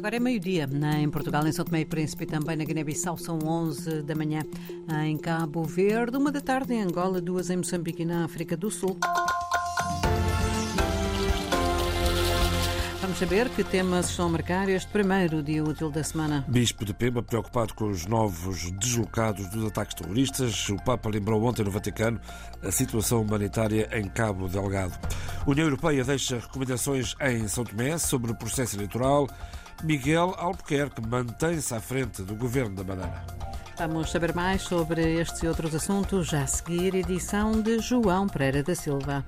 Agora é meio-dia em Portugal, em São Tomé e Príncipe e também na Guiné-Bissau. São 11 da manhã em Cabo Verde, uma da tarde em Angola, duas em Moçambique e na África do Sul. Vamos saber que temas estão a marcar este primeiro dia útil da semana. Bispo de Pemba, preocupado com os novos deslocados dos ataques terroristas, o Papa lembrou ontem no Vaticano a situação humanitária em Cabo Delgado. União Europeia deixa recomendações em São Tomé sobre o processo eleitoral. Miguel Albuquerque mantém-se à frente do governo da Madeira. Vamos saber mais sobre estes e outros assuntos já a seguir, edição de João Pereira da Silva.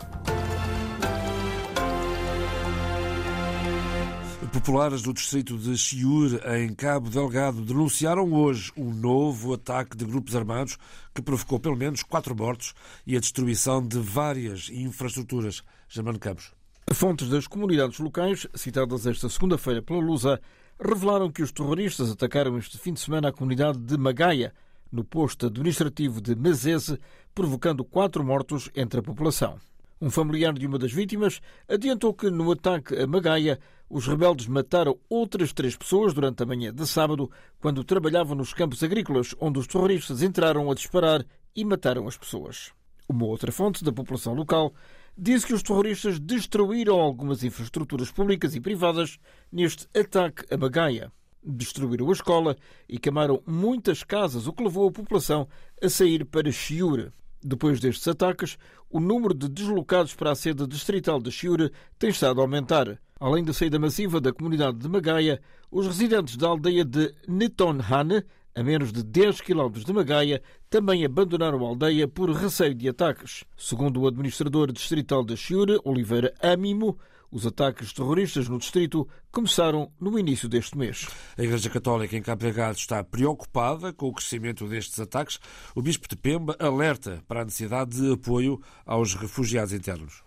Populares do distrito de Chiur, em Cabo Delgado, denunciaram hoje um novo ataque de grupos armados que provocou pelo menos quatro mortos e a destruição de várias infraestruturas. Germano Campos. Fontes das comunidades locais, citadas esta segunda-feira pela Lusa, revelaram que os terroristas atacaram este fim de semana a comunidade de Magaia, no posto administrativo de Mezese, provocando quatro mortos entre a população. Um familiar de uma das vítimas adiantou que no ataque a Magaia, os rebeldes mataram outras três pessoas durante a manhã de sábado, quando trabalhavam nos campos agrícolas, onde os terroristas entraram a disparar e mataram as pessoas. Uma outra fonte da população local disse que os terroristas destruíram algumas infraestruturas públicas e privadas neste ataque a Magaia. Destruíram a escola e queimaram muitas casas, o que levou a população a sair para Chiura. Depois destes ataques, o número de deslocados para a sede distrital de Chiura tem estado a aumentar. Além da saída massiva da comunidade de Magaia, os residentes da aldeia de Netonhane, a menos de 10 km de Magaia, também abandonaram a aldeia por receio de ataques. Segundo o administrador distrital de Chiura, Oliveira Amimo, os ataques terroristas no distrito começaram no início deste mês. A Igreja Católica em Cabo Delgado está preocupada com o crescimento destes ataques. O Bispo de Pemba alerta para a necessidade de apoio aos refugiados internos.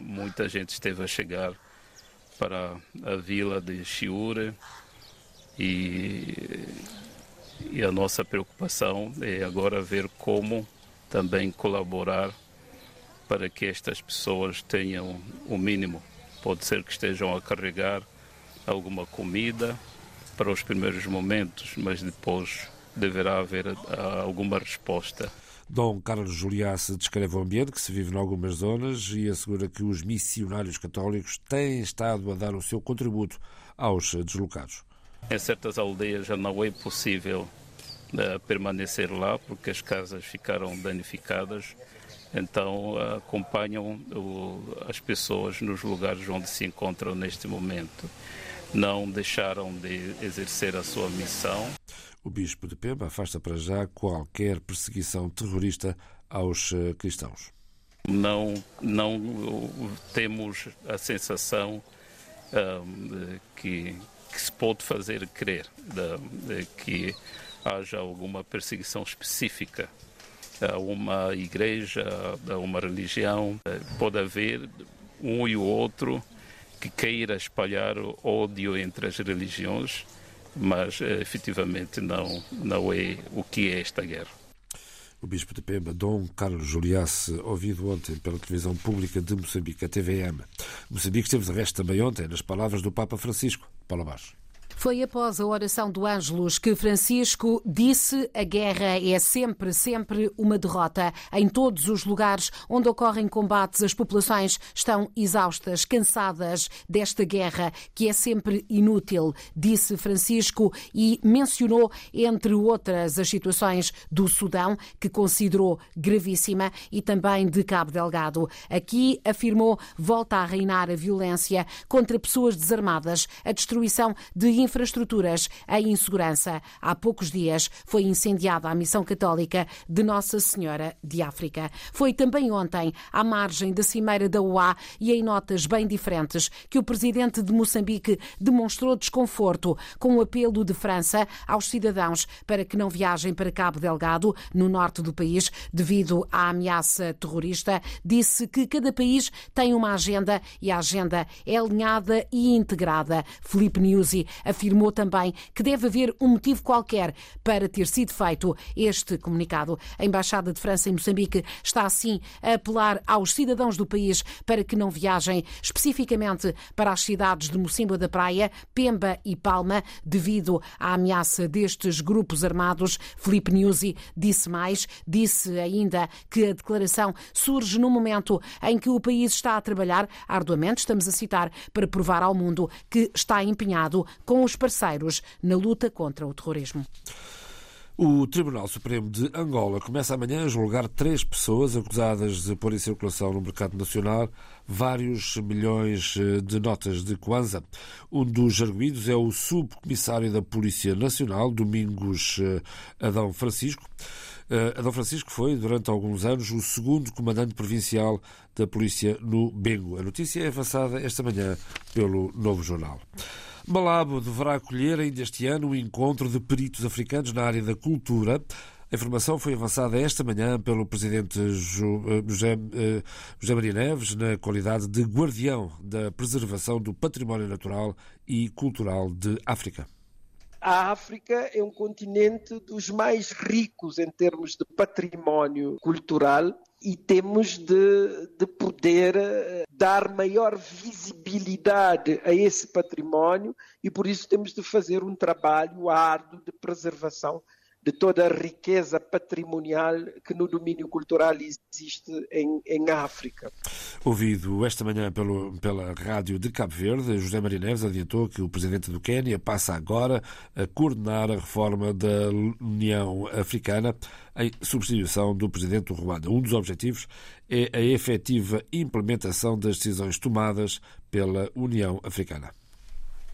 Muita gente esteve a chegar para a vila de Chiure e, e a nossa preocupação é agora ver como também colaborar para que estas pessoas tenham o mínimo. Pode ser que estejam a carregar alguma comida para os primeiros momentos, mas depois deverá haver alguma resposta. Dom Carlos Juliace descreve o ambiente que se vive em algumas zonas e assegura que os missionários católicos têm estado a dar o seu contributo aos deslocados. Em certas aldeias já não é possível uh, permanecer lá porque as casas ficaram danificadas então acompanham as pessoas nos lugares onde se encontram neste momento. Não deixaram de exercer a sua missão. O Bispo de Pemba afasta para já qualquer perseguição terrorista aos eh, cristãos. Não, não temos a sensação um, que, que, se pode fazer crer de, de que haja alguma perseguição específica a uma igreja, a uma religião. Pode haver um e o outro que queira espalhar ódio entre as religiões, mas eh, efetivamente não, não é o que é esta guerra. O Bispo de Pemba, Dom Carlos Juliace, ouvido ontem pela televisão pública de Moçambique, a TVM. Moçambique esteve de resto também ontem nas palavras do Papa Francisco. Paula Baixo. Foi após a oração do Ângelus que Francisco disse a guerra é sempre, sempre uma derrota. Em todos os lugares onde ocorrem combates, as populações estão exaustas, cansadas desta guerra, que é sempre inútil, disse Francisco e mencionou, entre outras, as situações do Sudão, que considerou gravíssima, e também de Cabo Delgado. Aqui, afirmou, volta a reinar a violência contra pessoas desarmadas, a destruição de infraestruturas, a insegurança. Há poucos dias foi incendiada a missão católica de Nossa Senhora de África. Foi também ontem, à margem da Cimeira da OA e em notas bem diferentes, que o presidente de Moçambique demonstrou desconforto com o apelo de França aos cidadãos para que não viajem para Cabo Delgado, no norte do país, devido à ameaça terrorista. Disse que cada país tem uma agenda e a agenda é alinhada e integrada. Felipe Nyusi afirmou afirmou também que deve haver um motivo qualquer para ter sido feito este comunicado. A Embaixada de França em Moçambique está assim a apelar aos cidadãos do país para que não viajem especificamente para as cidades de Mocimboa da Praia, Pemba e Palma, devido à ameaça destes grupos armados. Felipe Nuzzi disse mais, disse ainda que a declaração surge no momento em que o país está a trabalhar arduamente, estamos a citar, para provar ao mundo que está empenhado com os parceiros na luta contra o terrorismo. O Tribunal Supremo de Angola começa amanhã a julgar três pessoas acusadas de pôr em circulação no mercado nacional vários milhões eh, de notas de Kwanza. Um dos arguídos é o subcomissário da Polícia Nacional, Domingos eh, Adão Francisco. Eh, Adão Francisco foi, durante alguns anos, o segundo comandante provincial da polícia no Bengo. A notícia é avançada esta manhã pelo Novo Jornal. Malabo deverá acolher ainda este ano o um encontro de peritos africanos na área da cultura. A informação foi avançada esta manhã pelo presidente eh, José, eh, José Maria Neves, na qualidade de guardião da preservação do património natural e cultural de África. A África é um continente dos mais ricos em termos de património cultural e temos de, de poder eh, dar maior visibilidade a esse património e por isso temos de fazer um trabalho árduo de preservação de toda a riqueza patrimonial que no domínio cultural existe em, em África. Ouvido esta manhã pelo, pela rádio de Cabo Verde, José Maria Neves adiantou que o presidente do Quênia passa agora a coordenar a reforma da União Africana em substituição do presidente do Ruanda. Um dos objetivos é a efetiva implementação das decisões tomadas pela União Africana.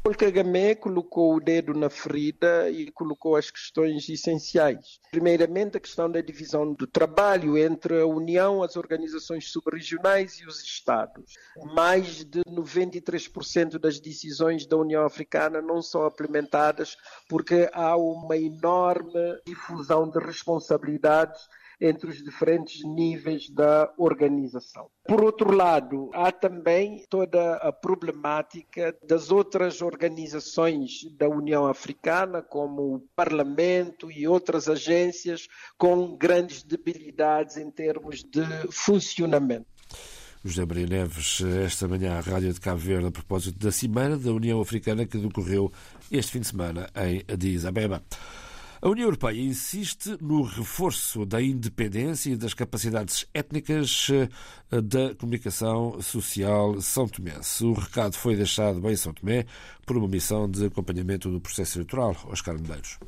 Paul Kagame colocou o dedo na ferida e colocou as questões essenciais. Primeiramente, a questão da divisão do trabalho entre a União, as organizações subregionais e os Estados. Mais de 93% das decisões da União Africana não são implementadas porque há uma enorme difusão de responsabilidades entre os diferentes níveis da organização. Por outro lado, há também toda a problemática das outras organizações da União Africana, como o Parlamento e outras agências, com grandes debilidades em termos de funcionamento. José Maria Neves, esta manhã à Rádio de Cabo Verde, a propósito da Cimeira da União Africana que decorreu este fim de semana em Addis Abeba. A União Europeia insiste no reforço da independência e das capacidades étnicas eh, da comunicação social são tomense. O recado foi deixado em São Tomé por uma missão de acompanhamento do processo eleitoral. Oscar Medeiros.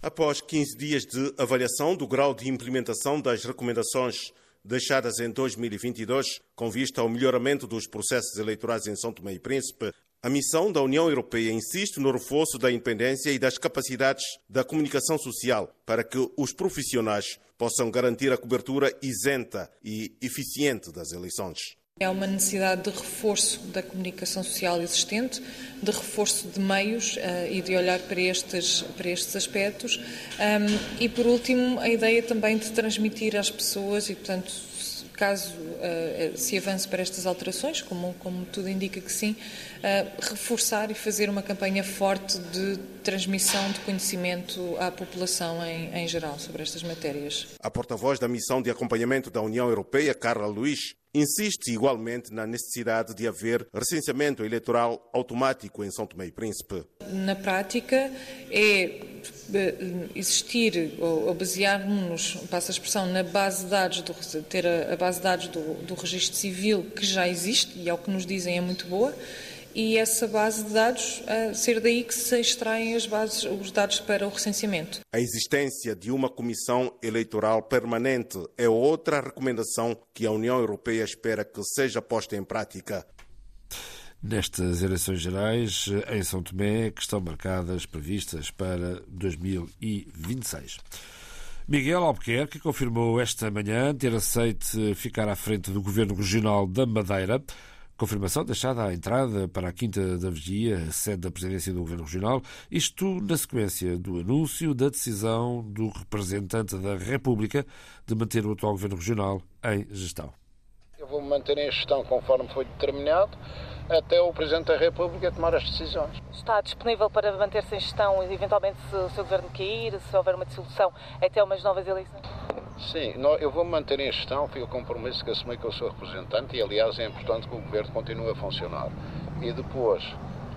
Após 15 dias de avaliação do grau de implementação das recomendações deixadas em 2022, com vista ao melhoramento dos processos eleitorais em São Tomé e Príncipe, a missão da União Europeia insiste no reforço da independência e das capacidades da comunicação social para que os profissionais possam garantir a cobertura isenta e eficiente das eleições. É uma necessidade de reforço da comunicação social existente, de reforço de meios uh, e de olhar para estes, para estes aspectos. Um, e, por último, a ideia também de transmitir às pessoas e, portanto, caso uh, se avance para estas alterações, como, como tudo indica que sim, uh, reforçar e fazer uma campanha forte de transmissão de conhecimento à população em, em geral sobre estas matérias. A porta-voz da missão de acompanhamento da União Europeia, Carla Luiz, insiste igualmente na necessidade de haver recenseamento eleitoral automático em São Tomé e Príncipe. Na prática, é existir ou basear-nos, passa a expressão, na base de dados, do, ter a, base de dados do, do registro civil que já existe e, ao que nos dizem, é muito boa e essa base de dados, ser daí que se extraem as bases, os dados para o recenseamento. A existência de uma comissão eleitoral permanente é outra recomendação que a União Europeia espera que seja posta em prática. Nestas eleições gerais em São Tomé, que estão marcadas, previstas para 2026. Miguel Albuquerque confirmou esta manhã ter aceito ficar à frente do Governo Regional da Madeira Confirmação deixada à entrada para a Quinta da Vigia, sede da Presidência do Governo Regional, isto na sequência do anúncio da decisão do representante da República de manter o atual Governo Regional em gestão. Eu vou manter em gestão conforme foi determinado. Até o Presidente da República tomar as decisões. Está disponível para manter-se em gestão e, eventualmente, se o seu governo cair, se houver uma dissolução, até umas novas eleições? Sim, eu vou me manter em gestão, fui o compromisso que assumi que eu sou representante e, aliás, é importante que o governo continue a funcionar. E depois,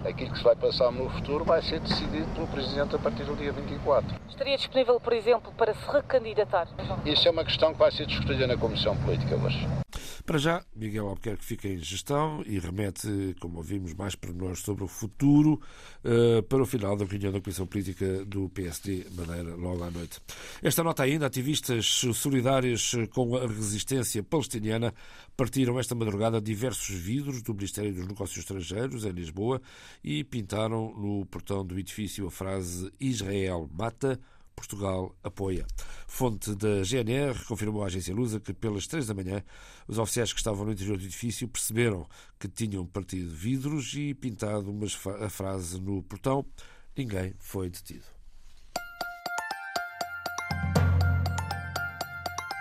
aquilo que se vai passar no futuro vai ser decidido pelo Presidente a partir do dia 24. Estaria disponível, por exemplo, para se recandidatar? Isso é uma questão que vai ser discutida na Comissão Política hoje. Para já, Miguel Albuquerque fica em gestão e remete, como ouvimos, mais pormenores sobre o futuro uh, para o final da reunião da Comissão Política do PSD Madeira, logo à noite. Esta nota ainda, ativistas solidários com a resistência palestiniana partiram esta madrugada diversos vidros do Ministério dos Negócios Estrangeiros, em Lisboa, e pintaram no portão do edifício a frase Israel mata, Portugal apoia. Fonte da GNR confirmou à agência Lusa que, pelas três da manhã, os oficiais que estavam no interior do edifício perceberam que tinham partido vidros e pintado a frase no portão. Ninguém foi detido.